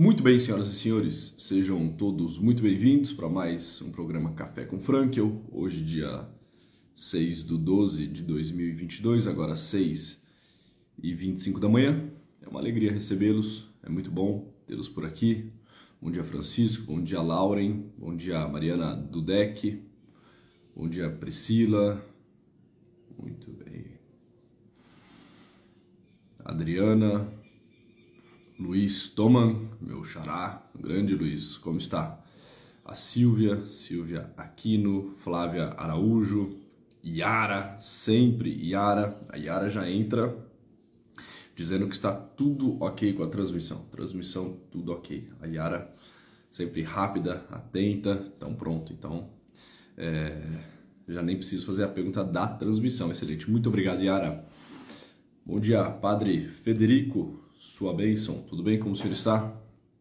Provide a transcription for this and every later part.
Muito bem, senhoras e senhores, sejam todos muito bem-vindos para mais um programa Café com Frankel. Hoje, dia 6 do 12 de 2022, agora 6 e 25 da manhã. É uma alegria recebê-los, é muito bom tê-los por aqui. Bom dia, Francisco, bom dia, Lauren, bom dia, Mariana Dudek, bom dia, Priscila. Muito bem. Adriana, Luiz Toman, meu xará, grande Luiz, como está? A Silvia, Silvia Aquino, Flávia Araújo, Yara, sempre Yara. A Yara já entra dizendo que está tudo ok com a transmissão. Transmissão, tudo ok. A Yara sempre rápida, atenta, então pronto. Então, é, já nem preciso fazer a pergunta da transmissão. Excelente. Muito obrigado, Yara. Bom dia, Padre Federico sua bênção. Tudo bem? Como o senhor está?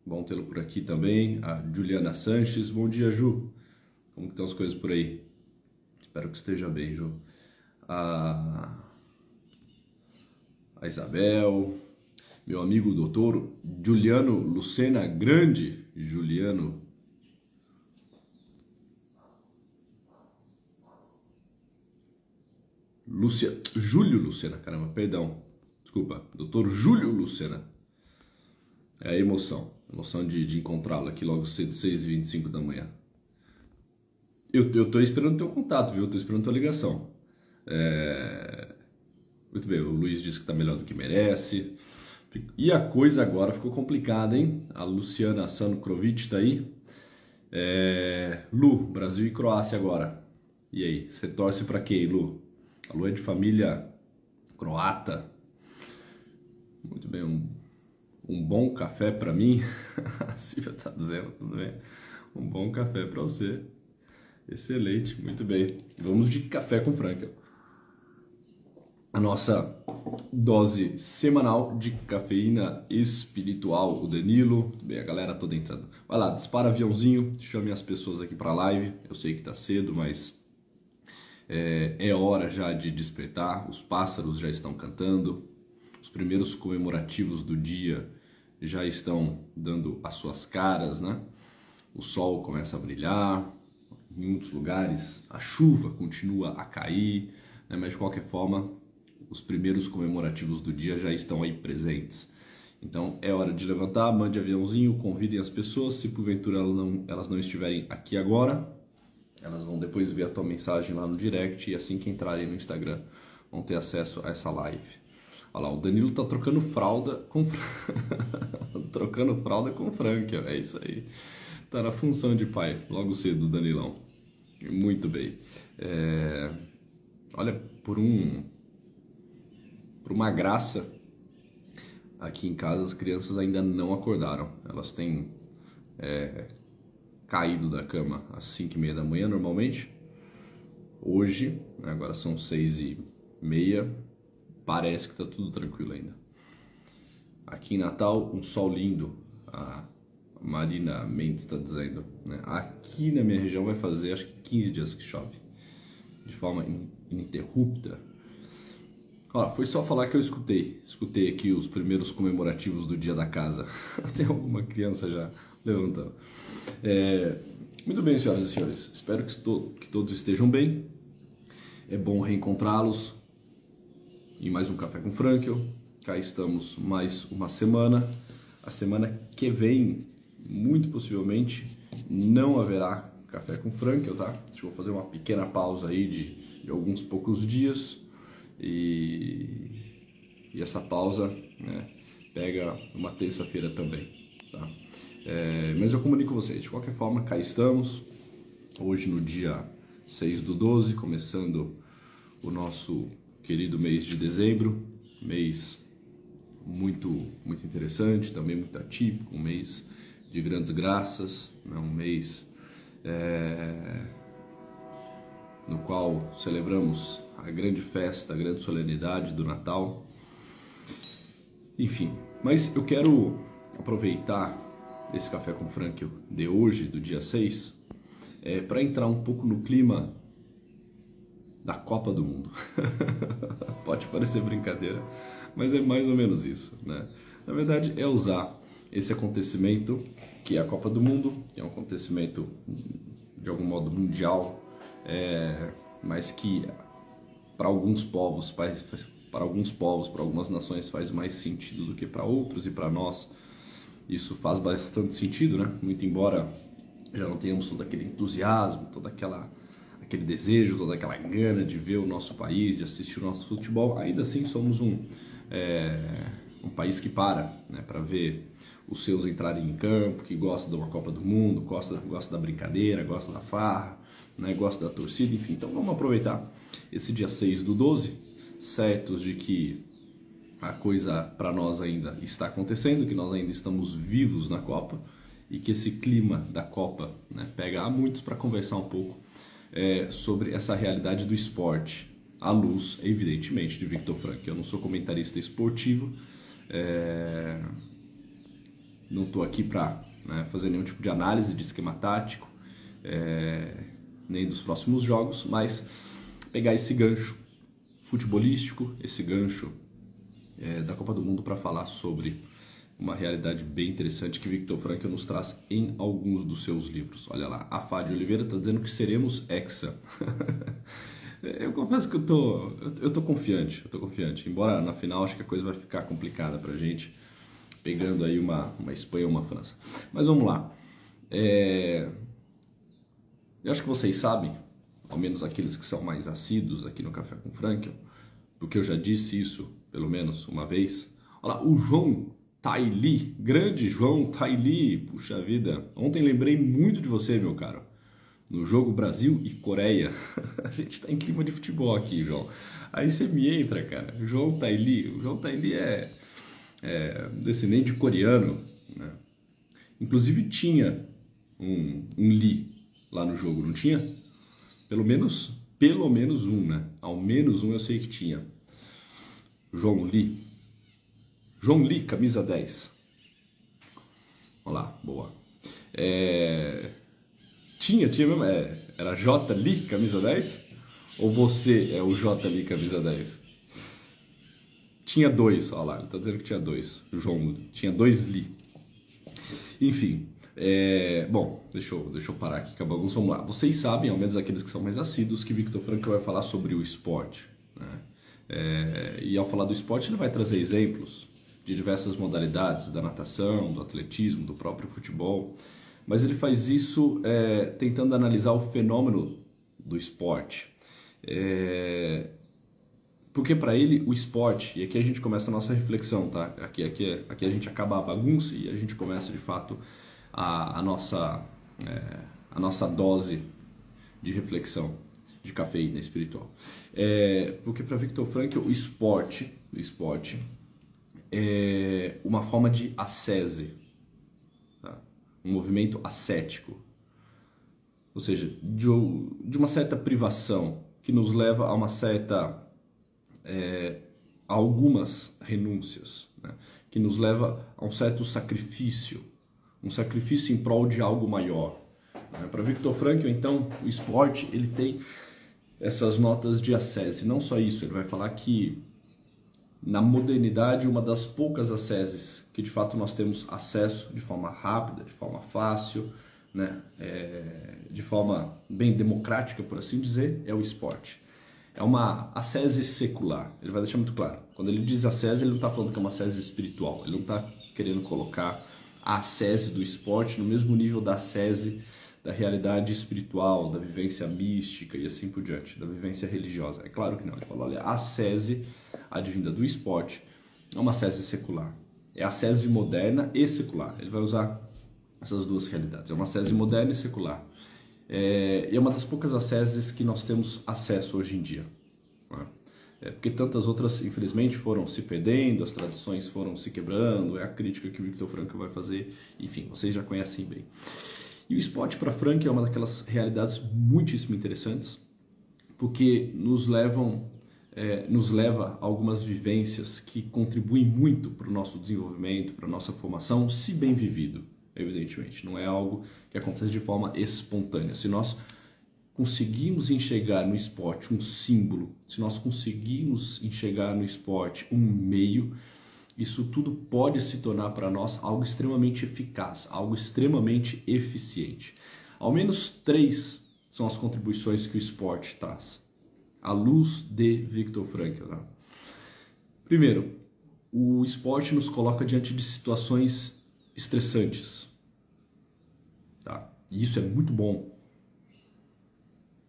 Bom tê-lo por aqui também. A Juliana Sanches. Bom dia, Ju. Como estão as coisas por aí? Espero que esteja bem, Ju. A, a Isabel. Meu amigo doutor Juliano Lucena Grande. Juliano. Lúcia, Júlio Lucena, caramba, perdão. Desculpa, doutor Júlio Lucena. É a emoção, emoção de, de encontrá-lo aqui logo cedo, 6h25 da manhã. Eu, eu tô esperando teu contato, viu? Eu tô esperando tua ligação. É... Muito bem, o Luiz disse que tá melhor do que merece. E a coisa agora ficou complicada, hein? A Luciana Sanukrovic tá aí. É... Lu, Brasil e Croácia agora. E aí, você torce para quem, Lu? A Lu é de família croata, muito bem, um, um bom café para mim. A Silvia está dizendo, tudo bem? Um bom café para você. Excelente, muito bem. Vamos de café com Frankel. A nossa dose semanal de cafeína espiritual. O Danilo, tudo bem, a galera toda entrando. Vai lá, dispara aviãozinho, chame as pessoas aqui para live. Eu sei que tá cedo, mas é, é hora já de despertar. Os pássaros já estão cantando, os primeiros comemorativos do dia já estão dando as suas caras, né? O sol começa a brilhar, em muitos lugares a chuva continua a cair, né? mas de qualquer forma, os primeiros comemorativos do dia já estão aí presentes. Então é hora de levantar, mande aviãozinho, convidem as pessoas. Se porventura elas não, elas não estiverem aqui agora, elas vão depois ver a tua mensagem lá no direct e assim que entrarem no Instagram vão ter acesso a essa live. Olha lá, o Danilo tá trocando fralda com trocando fralda com Frank, é isso aí. Tá na função de pai, logo cedo, Danilão. Muito bem. É... Olha, por um por uma graça aqui em casa as crianças ainda não acordaram. Elas têm é, caído da cama às 5 e meia da manhã normalmente. Hoje, né, agora são seis e meia, parece que está tudo tranquilo ainda. Aqui em Natal, um sol lindo, a Marina Mendes está dizendo. Né? Aqui na minha região vai fazer acho que 15 dias que chove, de forma ininterrupta. Olha, foi só falar que eu escutei. Escutei aqui os primeiros comemorativos do Dia da Casa. Tem alguma criança já levantando. É, muito bem, senhoras e senhores. Espero que, que todos estejam bem. É bom reencontrá-los em mais um Café com Frankel. Cá estamos mais uma semana. A semana que vem, muito possivelmente, não haverá Café com Frankel, tá? Deixa eu fazer uma pequena pausa aí de, de alguns poucos dias. E, e essa pausa né, pega uma terça-feira também, tá? É, mas eu comunico com vocês, de qualquer forma, cá estamos. Hoje no dia 6 do 12, começando o nosso querido mês de dezembro, mês muito muito interessante, também muito atípico, um mês de grandes graças, né? um mês é, no qual celebramos a grande festa, a grande solenidade do Natal. Enfim, mas eu quero aproveitar esse café com Frank de hoje, do dia 6, é, para entrar um pouco no clima da Copa do Mundo. Pode parecer brincadeira, mas é mais ou menos isso, né? Na verdade, é usar esse acontecimento que é a Copa do Mundo, que é um acontecimento de algum modo mundial, é, mas que para alguns povos para alguns povos, para algumas nações faz mais sentido do que para outros e para nós isso faz bastante sentido, né? Muito embora já não tenhamos todo aquele entusiasmo, toda aquela aquele desejo, toda aquela gana de ver o nosso país, de assistir o nosso futebol, ainda assim somos um é, um país que para, né, para ver os seus entrarem em campo, que gosta de uma Copa do Mundo, gosta, gosta da brincadeira, gosta da farra, né, gosta da torcida, enfim. Então vamos aproveitar esse dia 6 do 12, certos de que a coisa para nós ainda está acontecendo, que nós ainda estamos vivos na Copa e que esse clima da Copa né, pega a muitos para conversar um pouco é, sobre essa realidade do esporte, à luz, evidentemente, de Victor Frank. Eu não sou comentarista esportivo, é, não estou aqui para né, fazer nenhum tipo de análise de esquema tático, é, nem dos próximos jogos, mas pegar esse gancho futebolístico, esse gancho é, da Copa do Mundo para falar sobre uma realidade bem interessante que Victor Frankl nos traz em alguns dos seus livros. Olha lá, a Fábio Oliveira está dizendo que seremos hexa. eu confesso que eu tô, eu tô confiante, eu tô confiante. Embora na final acho que a coisa vai ficar complicada para gente pegando aí uma, uma Espanha ou uma França. Mas vamos lá. É... Eu acho que vocês sabem, ao menos aqueles que são mais assíduos aqui no Café com Franklin, porque eu já disse isso pelo menos uma vez. Olha lá, o João Taili, grande João Taili, puxa vida. Ontem lembrei muito de você, meu caro. No jogo Brasil e Coreia. A gente está em clima de futebol aqui, João. Aí você me entra, cara. João Taili. O João Taili é é, descendente coreano, né? inclusive tinha um, um Lee lá no jogo, não tinha? Pelo menos, pelo menos um, né? Ao menos um eu sei que tinha. João Lee. João Lee, camisa 10. Olha lá, boa. É... Tinha, tinha mesmo? É... Era J Lee, camisa 10? Ou você é o J Lee, camisa 10? Tinha dois, olha lá, ele tá dizendo que tinha dois. João tinha dois Li. Enfim, é, bom, deixa eu, deixa eu parar aqui com a bagunça. Vamos lá. Vocês sabem, ao menos aqueles que são mais assíduos, que Victor Frankl vai falar sobre o esporte. Né? É, e ao falar do esporte, ele vai trazer exemplos de diversas modalidades, da natação, do atletismo, do próprio futebol. Mas ele faz isso é, tentando analisar o fenômeno do esporte. É, porque para ele o esporte, e aqui a gente começa a nossa reflexão, tá? Aqui, aqui, aqui a gente acaba a bagunça e a gente começa de fato a, a nossa, é, a nossa dose de reflexão de cafeína espiritual. É, porque para Victor Frankl o esporte, o esporte é uma forma de ascese, tá? um movimento ascético, ou seja, de, de uma certa privação que nos leva a uma certa é, algumas renúncias, né? que nos leva a um certo sacrifício, um sacrifício em prol de algo maior. Né? Para Victor Frankl, então, o esporte ele tem essas notas de ascese. Não só isso, ele vai falar que na modernidade uma das poucas asceses que de fato nós temos acesso de forma rápida, de forma fácil, né? É, de forma bem democrática, por assim dizer, é o esporte é uma ascese secular. Ele vai deixar muito claro. Quando ele diz ascese, ele não está falando que é uma ascese espiritual. Ele não está querendo colocar a ascese do esporte no mesmo nível da ascese da realidade espiritual, da vivência mística e assim por diante, da vivência religiosa. É claro que não. Ele fala, olha, ascese advinda do esporte é uma ascese secular. É a ascese moderna e secular. Ele vai usar essas duas realidades. É uma ascese moderna e secular. É, é uma das poucas asceses que nós temos acesso hoje em dia. Né? É, porque tantas outras, infelizmente, foram se perdendo, as tradições foram se quebrando, é a crítica que o Victor Frankl vai fazer, enfim, vocês já conhecem bem. E o esporte para Frank é uma daquelas realidades muitíssimo interessantes, porque nos levam, é, nos leva a algumas vivências que contribuem muito para o nosso desenvolvimento, para a nossa formação, se bem vivido evidentemente. Não é algo que acontece de forma espontânea. Se nós conseguimos enxergar no esporte um símbolo, se nós conseguimos enxergar no esporte um meio isso tudo pode se tornar para nós algo extremamente eficaz, algo extremamente eficiente. Ao menos três são as contribuições que o esporte traz, à luz de Viktor Frankl. Né? Primeiro, o esporte nos coloca diante de situações estressantes. Tá? E isso é muito bom.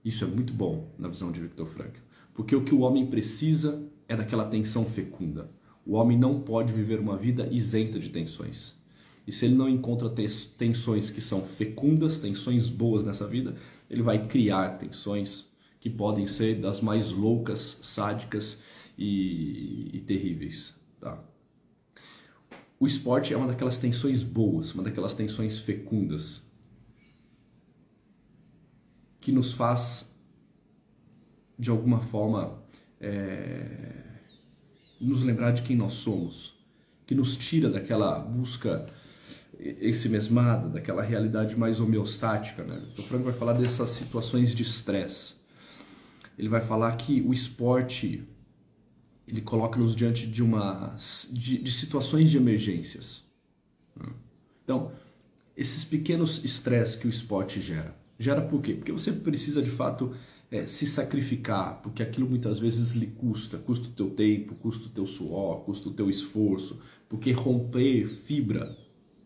Isso é muito bom na visão de Viktor Frankl. Porque o que o homem precisa é daquela tensão fecunda. O homem não pode viver uma vida isenta de tensões. E se ele não encontra tensões que são fecundas, tensões boas nessa vida, ele vai criar tensões que podem ser das mais loucas, sádicas e, e terríveis. Tá? O esporte é uma daquelas tensões boas, uma daquelas tensões fecundas que nos faz, de alguma forma, é, nos lembrar de quem nós somos, que nos tira daquela busca esse mesmada, daquela realidade mais homeostática. Né? O Franco vai falar dessas situações de estresse. Ele vai falar que o esporte ele coloca-nos diante de, uma, de, de situações de emergências. Então, esses pequenos estresses que o esporte gera. Gera por quê? Porque você precisa de fato é, se sacrificar, porque aquilo muitas vezes lhe custa, custa o teu tempo, custa o teu suor, custa o teu esforço, porque romper fibra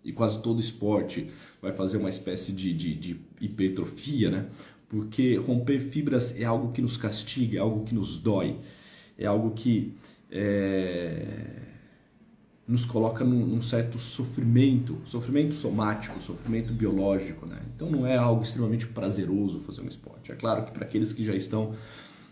e quase todo esporte vai fazer uma espécie de, de, de hipertrofia, né? Porque romper fibras é algo que nos castiga, é algo que nos dói, é algo que é, nos coloca num, num, certo sofrimento, sofrimento somático, sofrimento biológico, né? Então não é algo extremamente prazeroso fazer um esporte. É claro que para aqueles que já estão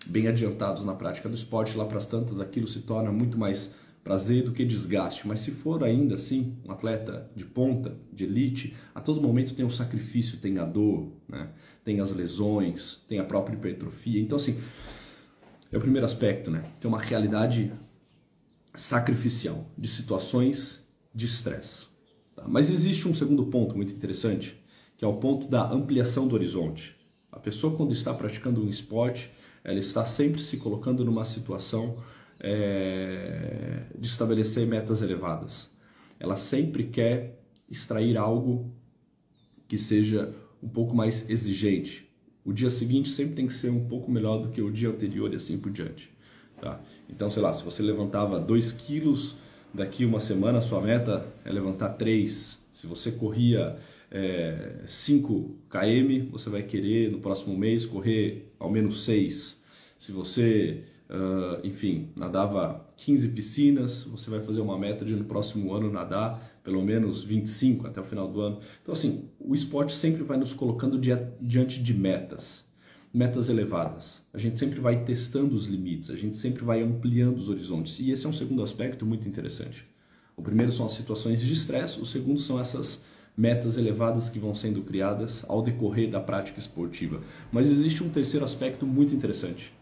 bem adiantados na prática do esporte, lá para as tantas aquilo se torna muito mais prazer do que desgaste. Mas se for ainda assim um atleta de ponta, de elite, a todo momento tem o sacrifício, tem a dor, né? tem as lesões, tem a própria hipertrofia. Então assim, é o primeiro aspecto, né? Tem uma realidade sacrificial de situações de estresse. Tá? Mas existe um segundo ponto muito interessante, que é o ponto da ampliação do horizonte. A pessoa quando está praticando um esporte, ela está sempre se colocando numa situação é, de estabelecer metas elevadas. Ela sempre quer extrair algo que seja um pouco mais exigente. O dia seguinte sempre tem que ser um pouco melhor do que o dia anterior e assim por diante. Tá? Então, sei lá, se você levantava 2 quilos, daqui uma semana sua meta é levantar 3. Se você corria é, 5 km, você vai querer no próximo mês correr ao menos 6. Se você Uh, enfim, nadava 15 piscinas, você vai fazer uma meta de no próximo ano nadar pelo menos 25 até o final do ano. Então, assim, o esporte sempre vai nos colocando diante de metas, metas elevadas. A gente sempre vai testando os limites, a gente sempre vai ampliando os horizontes. E esse é um segundo aspecto muito interessante. O primeiro são as situações de estresse, o segundo são essas metas elevadas que vão sendo criadas ao decorrer da prática esportiva. Mas existe um terceiro aspecto muito interessante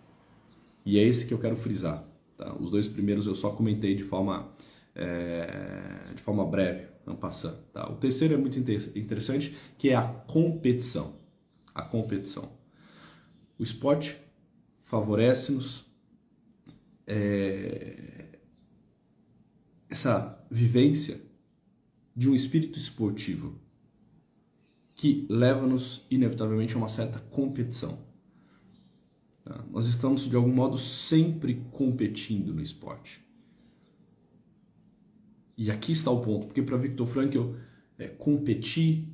e é esse que eu quero frisar. Tá? Os dois primeiros eu só comentei de forma, é, de forma breve, não passando. Tá? O terceiro é muito interessante, que é a competição. A competição. O esporte favorece-nos é, essa vivência de um espírito esportivo que leva-nos inevitavelmente a uma certa competição. Tá? Nós estamos, de algum modo, sempre competindo no esporte. E aqui está o ponto, porque para Victor Frankl, é, competir,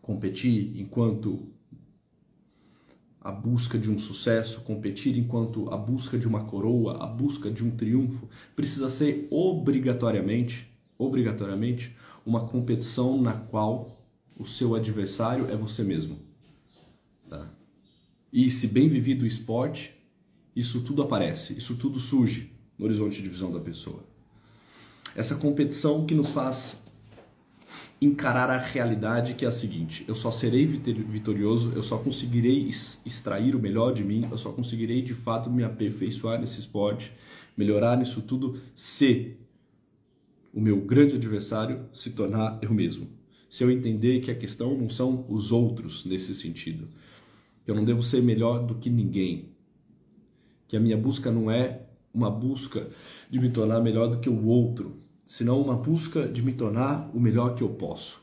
competir enquanto a busca de um sucesso, competir enquanto a busca de uma coroa, a busca de um triunfo, precisa ser obrigatoriamente, obrigatoriamente, uma competição na qual o seu adversário é você mesmo. Tá? E se bem vivido o esporte, isso tudo aparece, isso tudo surge no horizonte de visão da pessoa. Essa competição que nos faz encarar a realidade que é a seguinte: eu só serei vitorioso, eu só conseguirei extrair o melhor de mim, eu só conseguirei de fato me aperfeiçoar nesse esporte, melhorar nisso tudo, se o meu grande adversário se tornar eu mesmo. Se eu entender que a questão não são os outros nesse sentido, que eu não devo ser melhor do que ninguém, que a minha busca não é uma busca de me tornar melhor do que o outro, senão uma busca de me tornar o melhor que eu posso.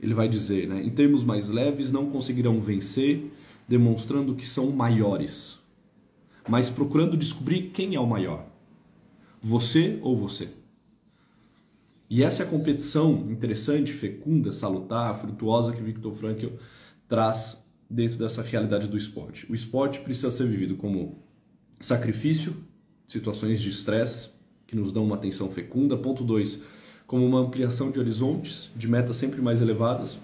Ele vai dizer, né, em termos mais leves, não conseguirão vencer, demonstrando que são maiores, mas procurando descobrir quem é o maior, você ou você. E essa é a competição interessante, fecunda, salutar, frutuosa que Viktor Frankl traz dentro dessa realidade do esporte. O esporte precisa ser vivido como sacrifício, situações de estresse que nos dão uma atenção fecunda. Ponto 2, como uma ampliação de horizontes, de metas sempre mais elevadas.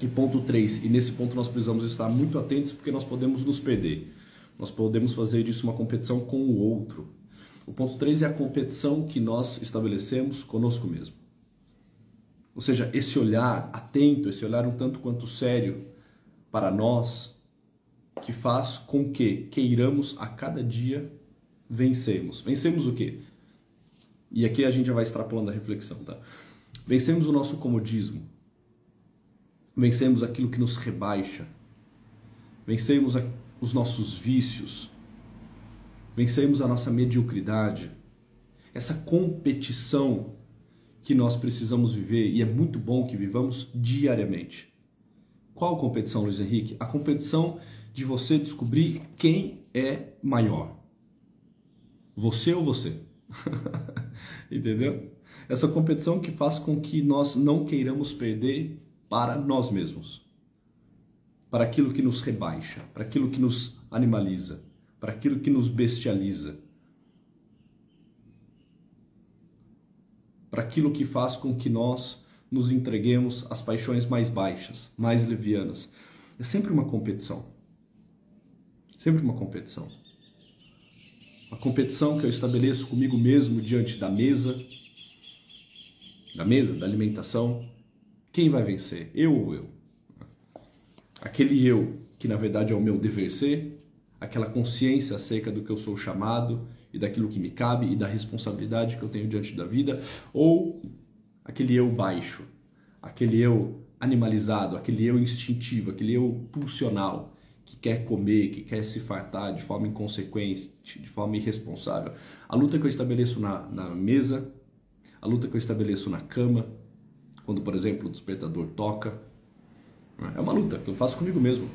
E ponto 3, e nesse ponto nós precisamos estar muito atentos porque nós podemos nos perder. Nós podemos fazer disso uma competição com o outro. O ponto 3 é a competição que nós estabelecemos conosco mesmo. Ou seja, esse olhar atento, esse olhar um tanto quanto sério para nós, que faz com que queiramos a cada dia vencermos. Vencemos o quê? E aqui a gente já vai extrapolando a reflexão, tá? Vencemos o nosso comodismo. Vencemos aquilo que nos rebaixa. Vencemos os nossos vícios. Vencemos a nossa mediocridade. Essa competição que nós precisamos viver e é muito bom que vivamos diariamente. Qual competição, Luiz Henrique? A competição de você descobrir quem é maior. Você ou você? Entendeu? Essa competição que faz com que nós não queiramos perder para nós mesmos. Para aquilo que nos rebaixa, para aquilo que nos animaliza, para aquilo que nos bestializa para aquilo que faz com que nós nos entreguemos às paixões mais baixas, mais levianas. É sempre uma competição. Sempre uma competição. Uma competição que eu estabeleço comigo mesmo diante da mesa, da mesa, da alimentação. Quem vai vencer? Eu ou eu? Aquele eu que na verdade é o meu dever ser, aquela consciência acerca do que eu sou chamado e daquilo que me cabe e da responsabilidade que eu tenho diante da vida, ou aquele eu baixo, aquele eu animalizado, aquele eu instintivo, aquele eu pulsional que quer comer, que quer se fartar de forma inconsequente, de forma irresponsável. A luta que eu estabeleço na, na mesa, a luta que eu estabeleço na cama, quando, por exemplo, o despertador toca, é uma luta que eu faço comigo mesmo.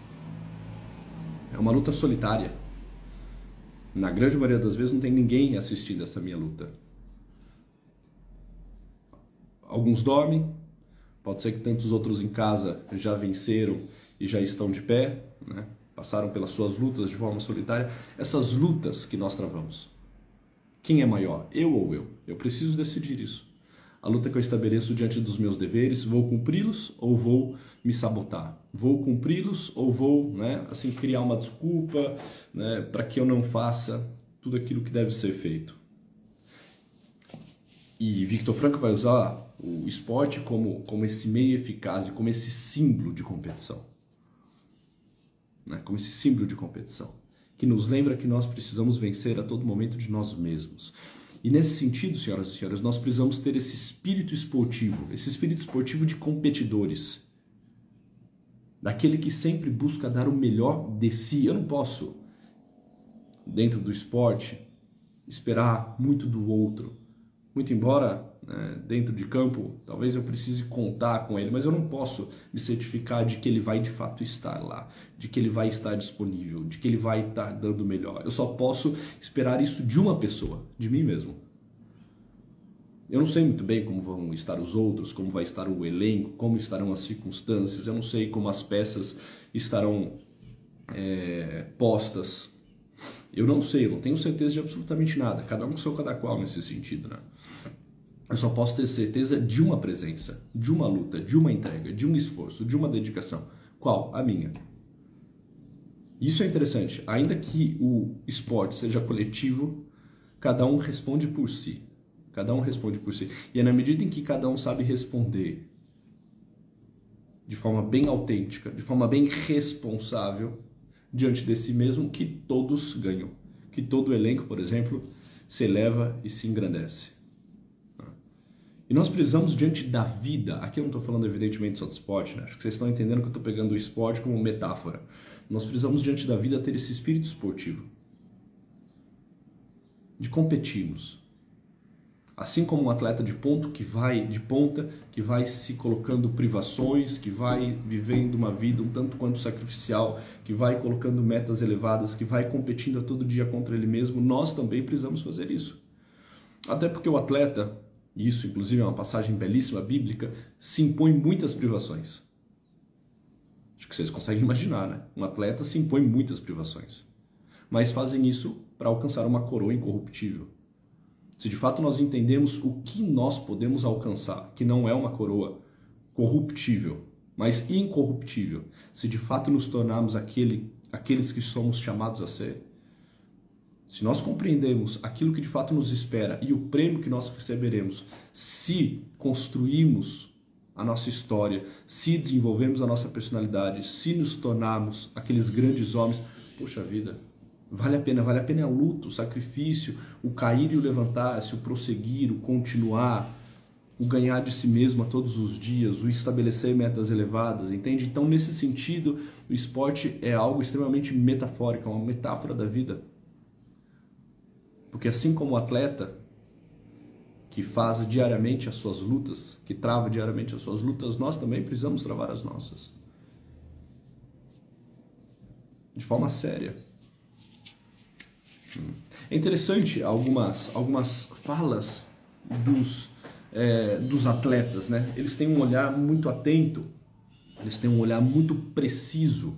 É uma luta solitária na grande maioria das vezes não tem ninguém assistindo essa minha luta. Alguns dormem, pode ser que tantos outros em casa já venceram e já estão de pé, né? passaram pelas suas lutas de forma solitária. Essas lutas que nós travamos. Quem é maior, eu ou eu? Eu preciso decidir isso a luta que eu estabeleço diante dos meus deveres, vou cumpri-los ou vou me sabotar? Vou cumpri-los ou vou, né, assim, criar uma desculpa, né, para que eu não faça tudo aquilo que deve ser feito? E Victor Franco vai usar o esporte como, como esse meio eficaz e como esse símbolo de competição. Né, como esse símbolo de competição, que nos lembra que nós precisamos vencer a todo momento de nós mesmos. E nesse sentido, senhoras e senhores, nós precisamos ter esse espírito esportivo, esse espírito esportivo de competidores. Daquele que sempre busca dar o melhor de si. Eu não posso, dentro do esporte, esperar muito do outro. Muito embora né, dentro de campo, talvez eu precise contar com ele, mas eu não posso me certificar de que ele vai de fato estar lá, de que ele vai estar disponível, de que ele vai estar dando melhor. Eu só posso esperar isso de uma pessoa, de mim mesmo. Eu não sei muito bem como vão estar os outros, como vai estar o elenco, como estarão as circunstâncias, eu não sei como as peças estarão é, postas. Eu não sei, eu não tenho certeza de absolutamente nada. Cada um com seu cada qual nesse sentido, né? Eu só posso ter certeza de uma presença, de uma luta, de uma entrega, de um esforço, de uma dedicação. Qual? A minha. Isso é interessante. Ainda que o esporte seja coletivo, cada um responde por si. Cada um responde por si. E é na medida em que cada um sabe responder de forma bem autêntica, de forma bem responsável diante de si mesmo, que todos ganham. Que todo o elenco, por exemplo, se eleva e se engrandece. E nós precisamos, diante da vida, aqui eu não estou falando evidentemente só do esporte, né? acho que vocês estão entendendo que eu estou pegando o esporte como metáfora. Nós precisamos, diante da vida, ter esse espírito esportivo. de competirmos. Assim como um atleta de ponto que vai de ponta, que vai se colocando privações, que vai vivendo uma vida um tanto quanto sacrificial, que vai colocando metas elevadas, que vai competindo a todo dia contra ele mesmo, nós também precisamos fazer isso. Até porque o atleta, e isso inclusive é uma passagem belíssima bíblica, se impõe muitas privações. Acho que vocês conseguem imaginar, né? Um atleta se impõe muitas privações. Mas fazem isso para alcançar uma coroa incorruptível se de fato nós entendemos o que nós podemos alcançar, que não é uma coroa corruptível, mas incorruptível, se de fato nos tornarmos aquele, aqueles que somos chamados a ser, se nós compreendemos aquilo que de fato nos espera e o prêmio que nós receberemos, se construímos a nossa história, se desenvolvemos a nossa personalidade, se nos tornarmos aqueles grandes homens, poxa vida, Vale a pena, vale a pena o luto, o sacrifício, o cair e o levantar-se, o prosseguir, o continuar, o ganhar de si mesmo a todos os dias, o estabelecer metas elevadas, entende? Então, nesse sentido, o esporte é algo extremamente metafórico, é uma metáfora da vida. Porque assim como o atleta que faz diariamente as suas lutas, que trava diariamente as suas lutas, nós também precisamos travar as nossas. De forma séria. É interessante algumas, algumas falas dos, é, dos atletas, né? Eles têm um olhar muito atento, eles têm um olhar muito preciso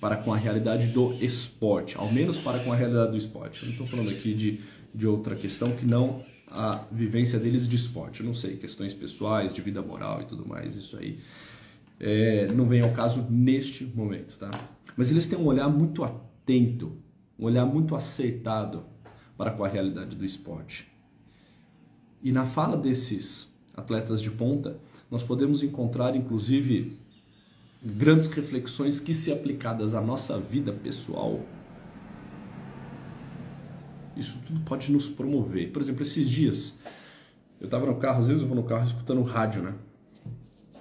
para com a realidade do esporte, ao menos para com a realidade do esporte. Eu não estou falando aqui de, de outra questão que não a vivência deles de esporte. Eu não sei, questões pessoais, de vida moral e tudo mais, isso aí é, não vem ao caso neste momento, tá? Mas eles têm um olhar muito atento um olhar muito acertado para com a realidade do esporte. E na fala desses atletas de ponta, nós podemos encontrar inclusive grandes reflexões que, se aplicadas à nossa vida pessoal, isso tudo pode nos promover. Por exemplo, esses dias, eu estava no carro, às vezes eu vou no carro escutando rádio, né?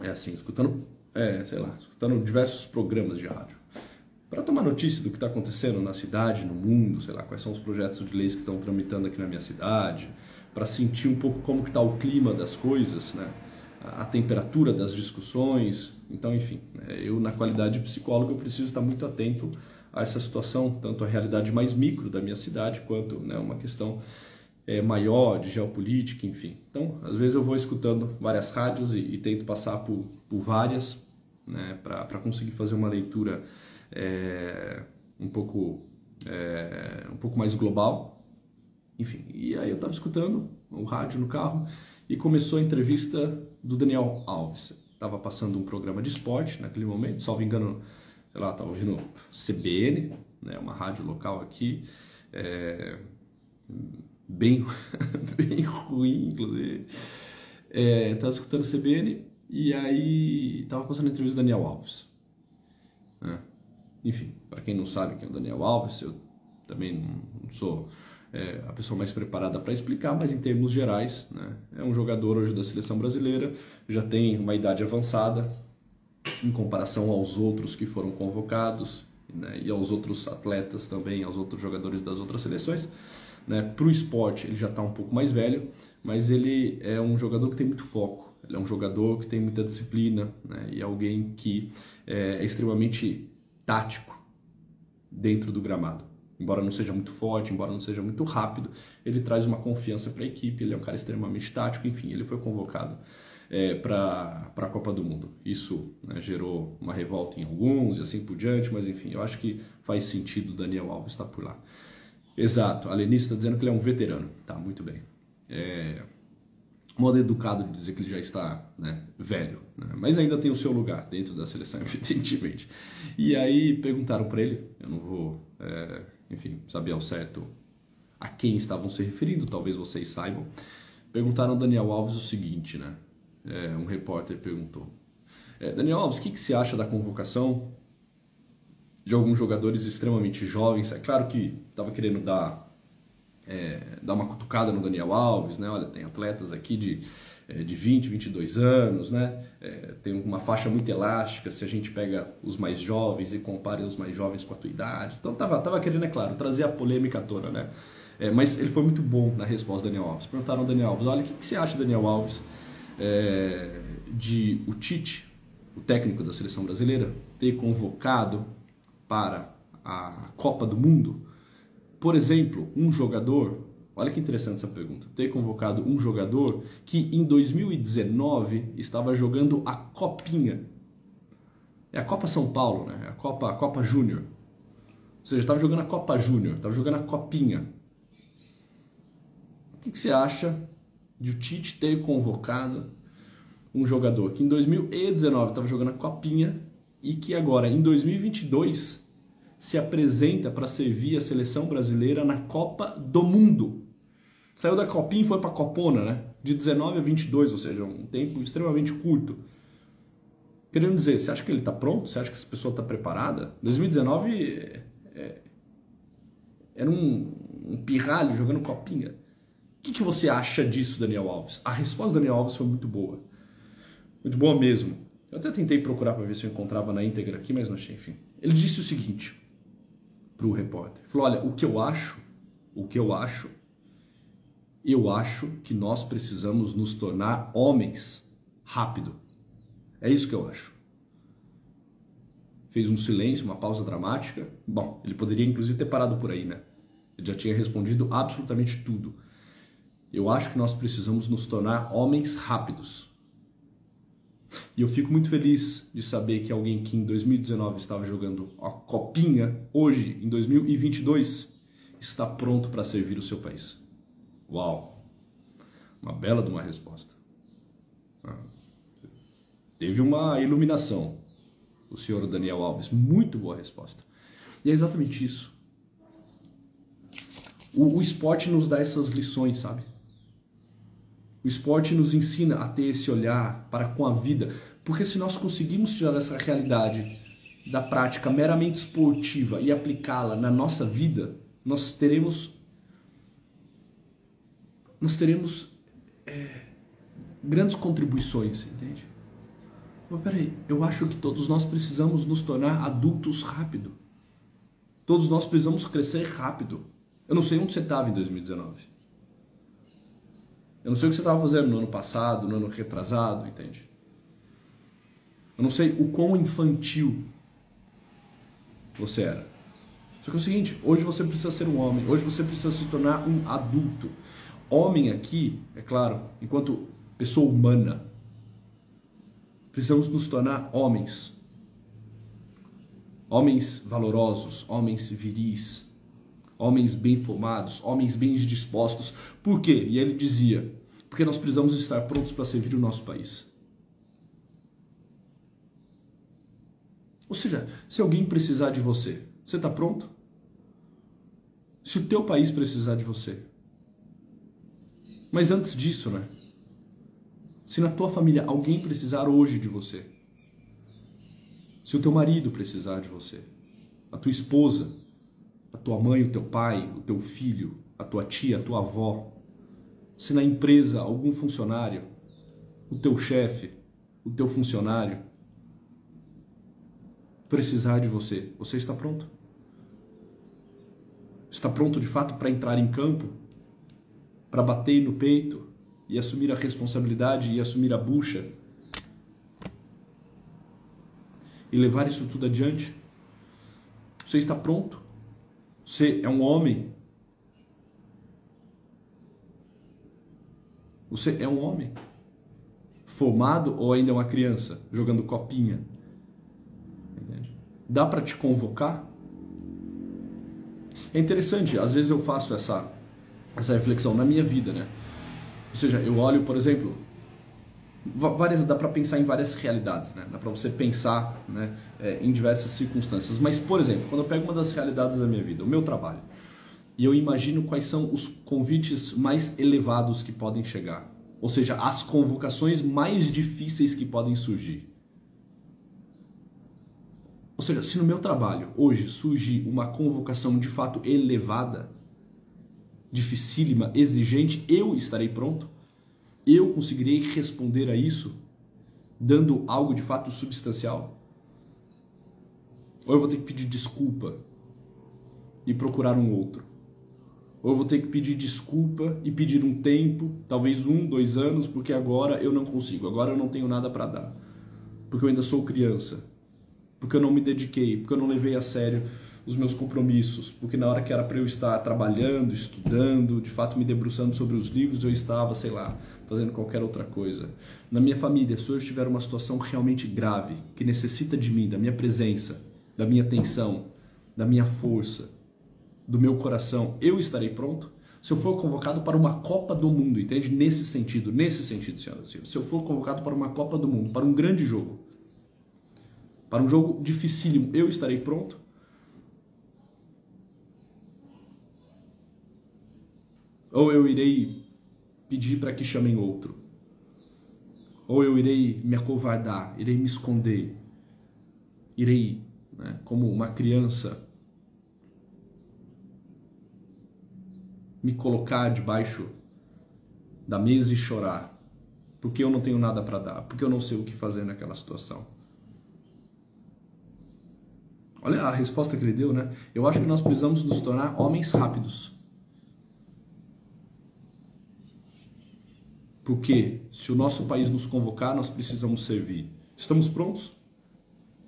É assim, escutando, é, sei lá, escutando diversos programas de rádio para tomar notícia do que está acontecendo na cidade, no mundo, sei lá, quais são os projetos de leis que estão tramitando aqui na minha cidade, para sentir um pouco como que está o clima das coisas, né? a temperatura das discussões. Então, enfim, né? eu na qualidade de psicólogo eu preciso estar muito atento a essa situação, tanto a realidade mais micro da minha cidade, quanto né, uma questão é, maior de geopolítica, enfim. Então, às vezes eu vou escutando várias rádios e, e tento passar por, por várias, né, para conseguir fazer uma leitura é, um pouco é, um pouco mais global. Enfim, e aí eu estava escutando o rádio no carro e começou a entrevista do Daniel Alves. Estava passando um programa de esporte naquele momento, salvo engano, sei lá, estava ouvindo CBN, né, uma rádio local aqui, é, bem, bem ruim, inclusive. Estava é, escutando CBN e aí estava passando a entrevista do Daniel Alves. Né? Enfim, para quem não sabe quem é o Daniel Alves, eu também não sou é, a pessoa mais preparada para explicar, mas em termos gerais, né, é um jogador hoje da seleção brasileira, já tem uma idade avançada em comparação aos outros que foram convocados né, e aos outros atletas também, aos outros jogadores das outras seleções. Né, para o esporte, ele já está um pouco mais velho, mas ele é um jogador que tem muito foco. Ele é um jogador que tem muita disciplina né, e é alguém que é, é extremamente tático dentro do gramado. Embora não seja muito forte, embora não seja muito rápido, ele traz uma confiança para a equipe. Ele é um cara extremamente tático, enfim, ele foi convocado é, para a Copa do Mundo. Isso né, gerou uma revolta em alguns e assim por diante, mas enfim, eu acho que faz sentido o Daniel Alves estar por lá. Exato, a Lenice está dizendo que ele é um veterano. Tá, muito bem. É, modo educado de dizer que ele já está né, velho, né? mas ainda tem o seu lugar dentro da seleção, evidentemente. E aí perguntaram para ele, eu não vou, é, enfim, saber ao certo a quem estavam se referindo, talvez vocês saibam. Perguntaram ao Daniel Alves o seguinte, né? É, um repórter perguntou: é, Daniel Alves, o que, que você acha da convocação de alguns jogadores extremamente jovens? É claro que estava querendo dar é, dar uma cutucada no Daniel Alves, né? Olha, tem atletas aqui de, é, de 20, 22 anos, né? É, tem uma faixa muito elástica se a gente pega os mais jovens e compara os mais jovens com a tua idade. Então tava, tava querendo, é claro, trazer a polêmica toda, né? É, mas ele foi muito bom na resposta Daniel Alves. Perguntaram ao Daniel Alves, olha, o que, que você acha, Daniel Alves, é, de o Tite, o técnico da seleção brasileira, ter convocado para a Copa do Mundo, por exemplo, um jogador, olha que interessante essa pergunta, ter convocado um jogador que em 2019 estava jogando a Copinha. É a Copa São Paulo, né? É a Copa, a Copa Júnior. Ou seja, estava jogando a Copa Júnior, estava jogando a Copinha. O que, que você acha de o Tite ter convocado um jogador que em 2019 estava jogando a Copinha e que agora em 2022 se apresenta para servir a seleção brasileira na Copa do Mundo. Saiu da Copinha e foi para a Copona, né? De 19 a 22, ou seja, um tempo extremamente curto. Querendo dizer, você acha que ele está pronto? Você acha que essa pessoa está preparada? 2019 é, é, era um, um pirralho jogando Copinha. O que, que você acha disso, Daniel Alves? A resposta do Daniel Alves foi muito boa. Muito boa mesmo. Eu até tentei procurar para ver se eu encontrava na íntegra aqui, mas não achei, enfim. Ele disse o seguinte: para o repórter. Falou: olha, o que eu acho, o que eu acho, eu acho que nós precisamos nos tornar homens rápido. É isso que eu acho. Fez um silêncio, uma pausa dramática. Bom, ele poderia inclusive ter parado por aí, né? Ele já tinha respondido absolutamente tudo. Eu acho que nós precisamos nos tornar homens rápidos. E eu fico muito feliz de saber que alguém que em 2019 estava jogando a copinha, hoje, em 2022, está pronto para servir o seu país. Uau! Uma bela de uma resposta. Ah. Teve uma iluminação, o senhor Daniel Alves. Muito boa resposta. E é exatamente isso. O, o esporte nos dá essas lições, sabe? O esporte nos ensina a ter esse olhar para com a vida, porque se nós conseguimos tirar essa realidade da prática meramente esportiva e aplicá-la na nossa vida, nós teremos nós teremos é, grandes contribuições, entende? Mas peraí, eu acho que todos nós precisamos nos tornar adultos rápido. Todos nós precisamos crescer rápido. Eu não sei onde você estava em 2019. Eu não sei o que você estava fazendo no ano passado, no ano retrasado, entende? Eu não sei o quão infantil você era. Só que é o seguinte, hoje você precisa ser um homem, hoje você precisa se tornar um adulto. Homem aqui, é claro, enquanto pessoa humana, precisamos nos tornar homens. Homens valorosos, homens viris, homens bem formados, homens bem dispostos. Por quê? E ele dizia: porque nós precisamos estar prontos para servir o nosso país. Ou seja, se alguém precisar de você, você está pronto? Se o teu país precisar de você. Mas antes disso, né? Se na tua família alguém precisar hoje de você, se o teu marido precisar de você, a tua esposa, a tua mãe, o teu pai, o teu filho, a tua tia, a tua avó, se na empresa algum funcionário, o teu chefe, o teu funcionário precisar de você, você está pronto? Está pronto de fato para entrar em campo? Para bater no peito e assumir a responsabilidade e assumir a bucha? E levar isso tudo adiante? Você está pronto? Você é um homem Você é um homem formado ou ainda é uma criança jogando copinha? Entende? Dá para te convocar? É interessante, às vezes eu faço essa essa reflexão na minha vida, né? Ou seja, eu olho, por exemplo, várias dá para pensar em várias realidades, né? Dá para você pensar, né, é, em diversas circunstâncias. Mas, por exemplo, quando eu pego uma das realidades da minha vida, o meu trabalho, e eu imagino quais são os convites mais elevados que podem chegar, ou seja, as convocações mais difíceis que podem surgir. Ou seja, se no meu trabalho hoje surgir uma convocação de fato elevada, dificílima, exigente, eu estarei pronto? Eu conseguirei responder a isso dando algo de fato substancial? Ou eu vou ter que pedir desculpa e procurar um outro? Ou eu vou ter que pedir desculpa e pedir um tempo, talvez um, dois anos, porque agora eu não consigo, agora eu não tenho nada para dar. Porque eu ainda sou criança. Porque eu não me dediquei, porque eu não levei a sério os meus compromissos, porque na hora que era para eu estar trabalhando, estudando, de fato me debruçando sobre os livros, eu estava, sei lá, fazendo qualquer outra coisa. Na minha família, se hoje tiver uma situação realmente grave, que necessita de mim, da minha presença, da minha atenção, da minha força, do meu coração, eu estarei pronto? Se eu for convocado para uma Copa do Mundo, entende? Nesse sentido, nesse sentido, senhoras e senhores. Se eu for convocado para uma Copa do Mundo, para um grande jogo, para um jogo dificílimo, eu estarei pronto? Ou eu irei pedir para que chamem outro? Ou eu irei me acovardar, irei me esconder, irei, né, como uma criança, me colocar debaixo da mesa e chorar, porque eu não tenho nada para dar, porque eu não sei o que fazer naquela situação. Olha a resposta que ele deu, né? Eu acho que nós precisamos nos tornar homens rápidos. Porque se o nosso país nos convocar, nós precisamos servir. Estamos prontos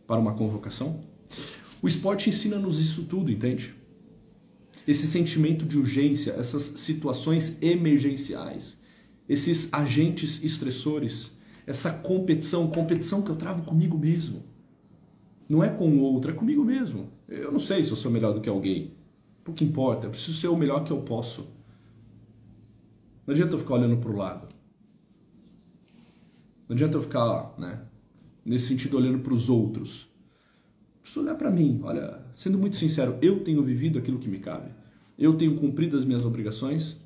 para uma convocação? O esporte ensina-nos isso tudo, entende? Esse sentimento de urgência, essas situações emergenciais, esses agentes estressores, essa competição, competição que eu travo comigo mesmo. Não é com o outro, é comigo mesmo. Eu não sei se eu sou melhor do que alguém. O que importa, eu preciso ser o melhor que eu posso. Não adianta eu ficar olhando para o lado. Não adianta eu ficar, né, nesse sentido, olhando para os outros. Preciso olhar para mim. Olha, sendo muito sincero, eu tenho vivido aquilo que me cabe. Eu tenho cumprido as minhas obrigações.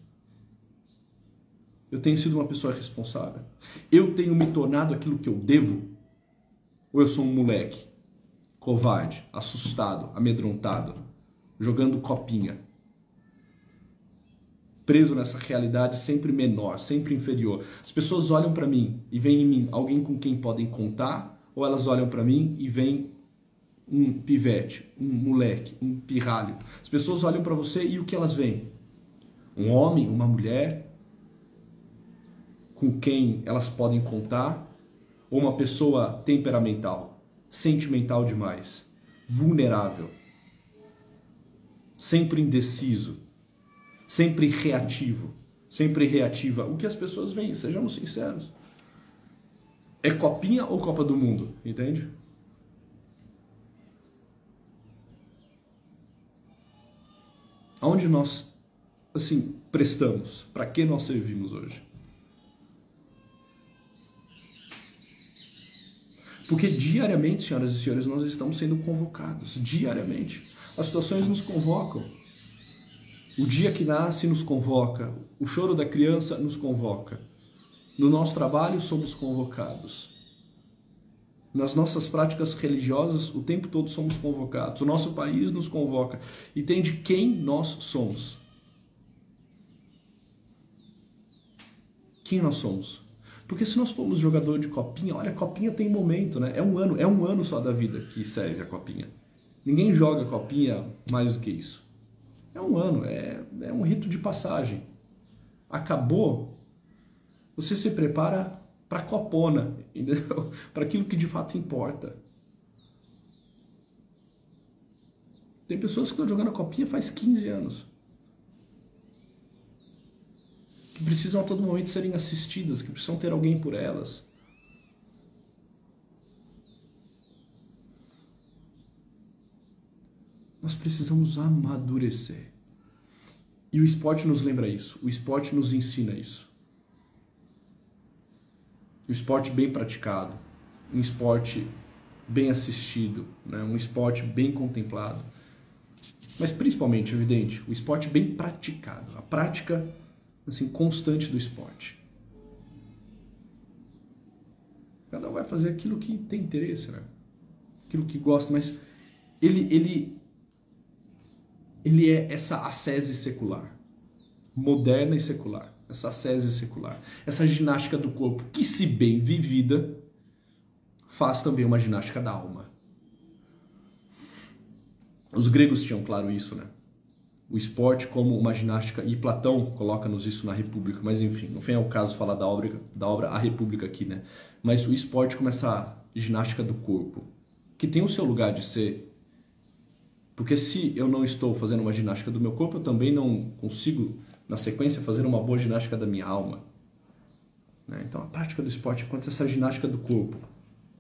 Eu tenho sido uma pessoa responsável. Eu tenho me tornado aquilo que eu devo. Ou eu sou um moleque covarde, assustado, amedrontado, jogando copinha, preso nessa realidade sempre menor, sempre inferior. As pessoas olham para mim e veem em mim alguém com quem podem contar, ou elas olham para mim e veem um pivete, um moleque, um pirralho. As pessoas olham para você e o que elas veem? Um homem, uma mulher com quem elas podem contar, ou uma pessoa temperamental, sentimental demais, vulnerável, sempre indeciso, sempre reativo, sempre reativa. O que as pessoas veem, sejamos sinceros. É copinha ou Copa do Mundo, entende? Aonde nós, assim, prestamos? Para que nós servimos hoje? Porque diariamente, senhoras e senhores, nós estamos sendo convocados. Diariamente. As situações nos convocam. O dia que nasce nos convoca, o choro da criança nos convoca. No nosso trabalho somos convocados. Nas nossas práticas religiosas, o tempo todo somos convocados. O nosso país nos convoca. E tem de quem nós somos. Quem nós somos? Porque se nós formos jogador de copinha, olha, copinha tem momento, né? É um ano, é um ano só da vida que serve a copinha. Ninguém joga copinha mais do que isso. É um ano, é, é um rito de passagem. Acabou, você se prepara para copona, para aquilo que de fato importa. Tem pessoas que estão jogando a copinha faz 15 anos. Que precisam a todo momento serem assistidas, que precisam ter alguém por elas. Nós precisamos amadurecer. E o esporte nos lembra isso, o esporte nos ensina isso. O esporte bem praticado, um esporte bem assistido, né? um esporte bem contemplado. Mas principalmente, evidente, o esporte bem praticado, a prática assim constante do esporte. Cada um vai fazer aquilo que tem interesse, né? Aquilo que gosta, mas ele, ele ele é essa ascese secular, moderna e secular, essa ascese secular, essa ginástica do corpo que, se bem vivida, faz também uma ginástica da alma. Os gregos tinham claro isso, né? o esporte como uma ginástica, e Platão coloca-nos isso na República, mas enfim, não vem ao caso falar da obra, da obra A República aqui, né? Mas o esporte como essa ginástica do corpo, que tem o seu lugar de ser. Porque se eu não estou fazendo uma ginástica do meu corpo, eu também não consigo, na sequência, fazer uma boa ginástica da minha alma. Né? Então a prática do esporte é quanto essa ginástica do corpo,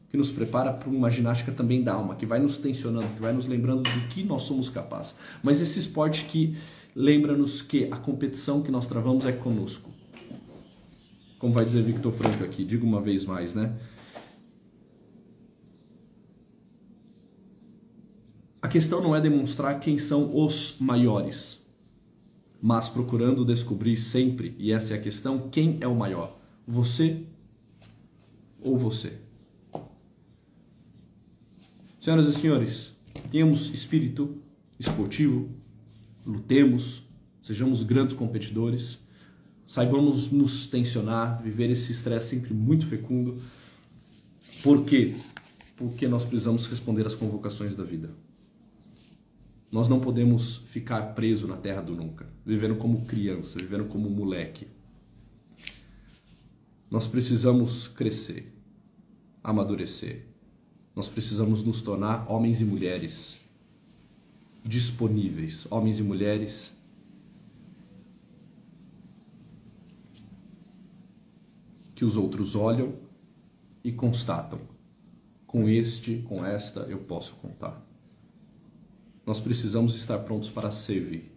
que nos prepara para uma ginástica também da alma, que vai nos tensionando, que vai nos lembrando do que nós somos capazes. Mas esse esporte que lembra-nos que a competição que nós travamos é conosco. Como vai dizer Victor Franco aqui, digo uma vez mais, né? A questão não é demonstrar quem são os maiores, mas procurando descobrir sempre, e essa é a questão, quem é o maior, você ou você. Senhoras e senhores, tenhamos espírito esportivo, lutemos, sejamos grandes competidores, saibamos nos tensionar, viver esse estresse sempre muito fecundo. Por quê? Porque nós precisamos responder às convocações da vida. Nós não podemos ficar preso na terra do nunca, vivendo como criança, vivendo como moleque. Nós precisamos crescer, amadurecer, nós precisamos nos tornar homens e mulheres disponíveis, homens e mulheres que os outros olham e constatam. Com este, com esta, eu posso contar. Nós precisamos estar prontos para servir.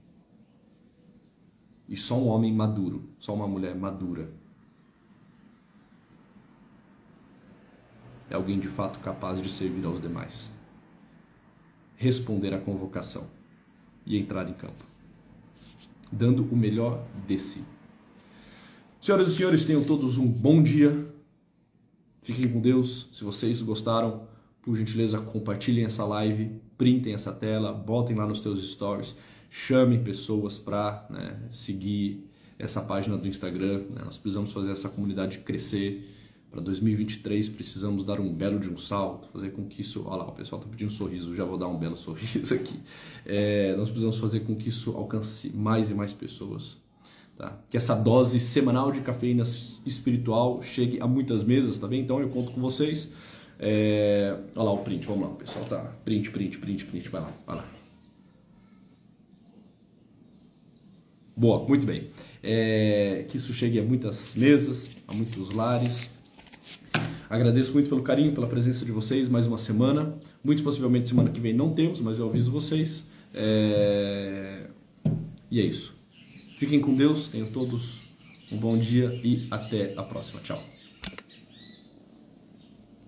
E só um homem maduro, só uma mulher madura é alguém de fato capaz de servir aos demais, responder à convocação e entrar em campo, dando o melhor de si. Senhoras e senhores, tenham todos um bom dia. Fiquem com Deus. Se vocês gostaram, por gentileza, compartilhem essa live, printem essa tela, botem lá nos teus stories, chamem pessoas para né, seguir essa página do Instagram. Né? Nós precisamos fazer essa comunidade crescer. Para 2023 precisamos dar um belo de um salto, fazer com que isso. Olha lá, o pessoal está pedindo sorriso, já vou dar um belo sorriso aqui. É, nós precisamos fazer com que isso alcance mais e mais pessoas. Tá? Que essa dose semanal de cafeína espiritual chegue a muitas mesas, tá bem? Então eu conto com vocês. É... Olha lá o print, vamos lá, o pessoal tá. Print, print, print, print, vai lá, vai lá. Boa, muito bem. É... Que isso chegue a muitas mesas, a muitos lares. Agradeço muito pelo carinho, pela presença de vocês mais uma semana. Muito possivelmente semana que vem não temos, mas eu aviso vocês. É... E é isso. Fiquem com Deus, tenham todos um bom dia e até a próxima. Tchau.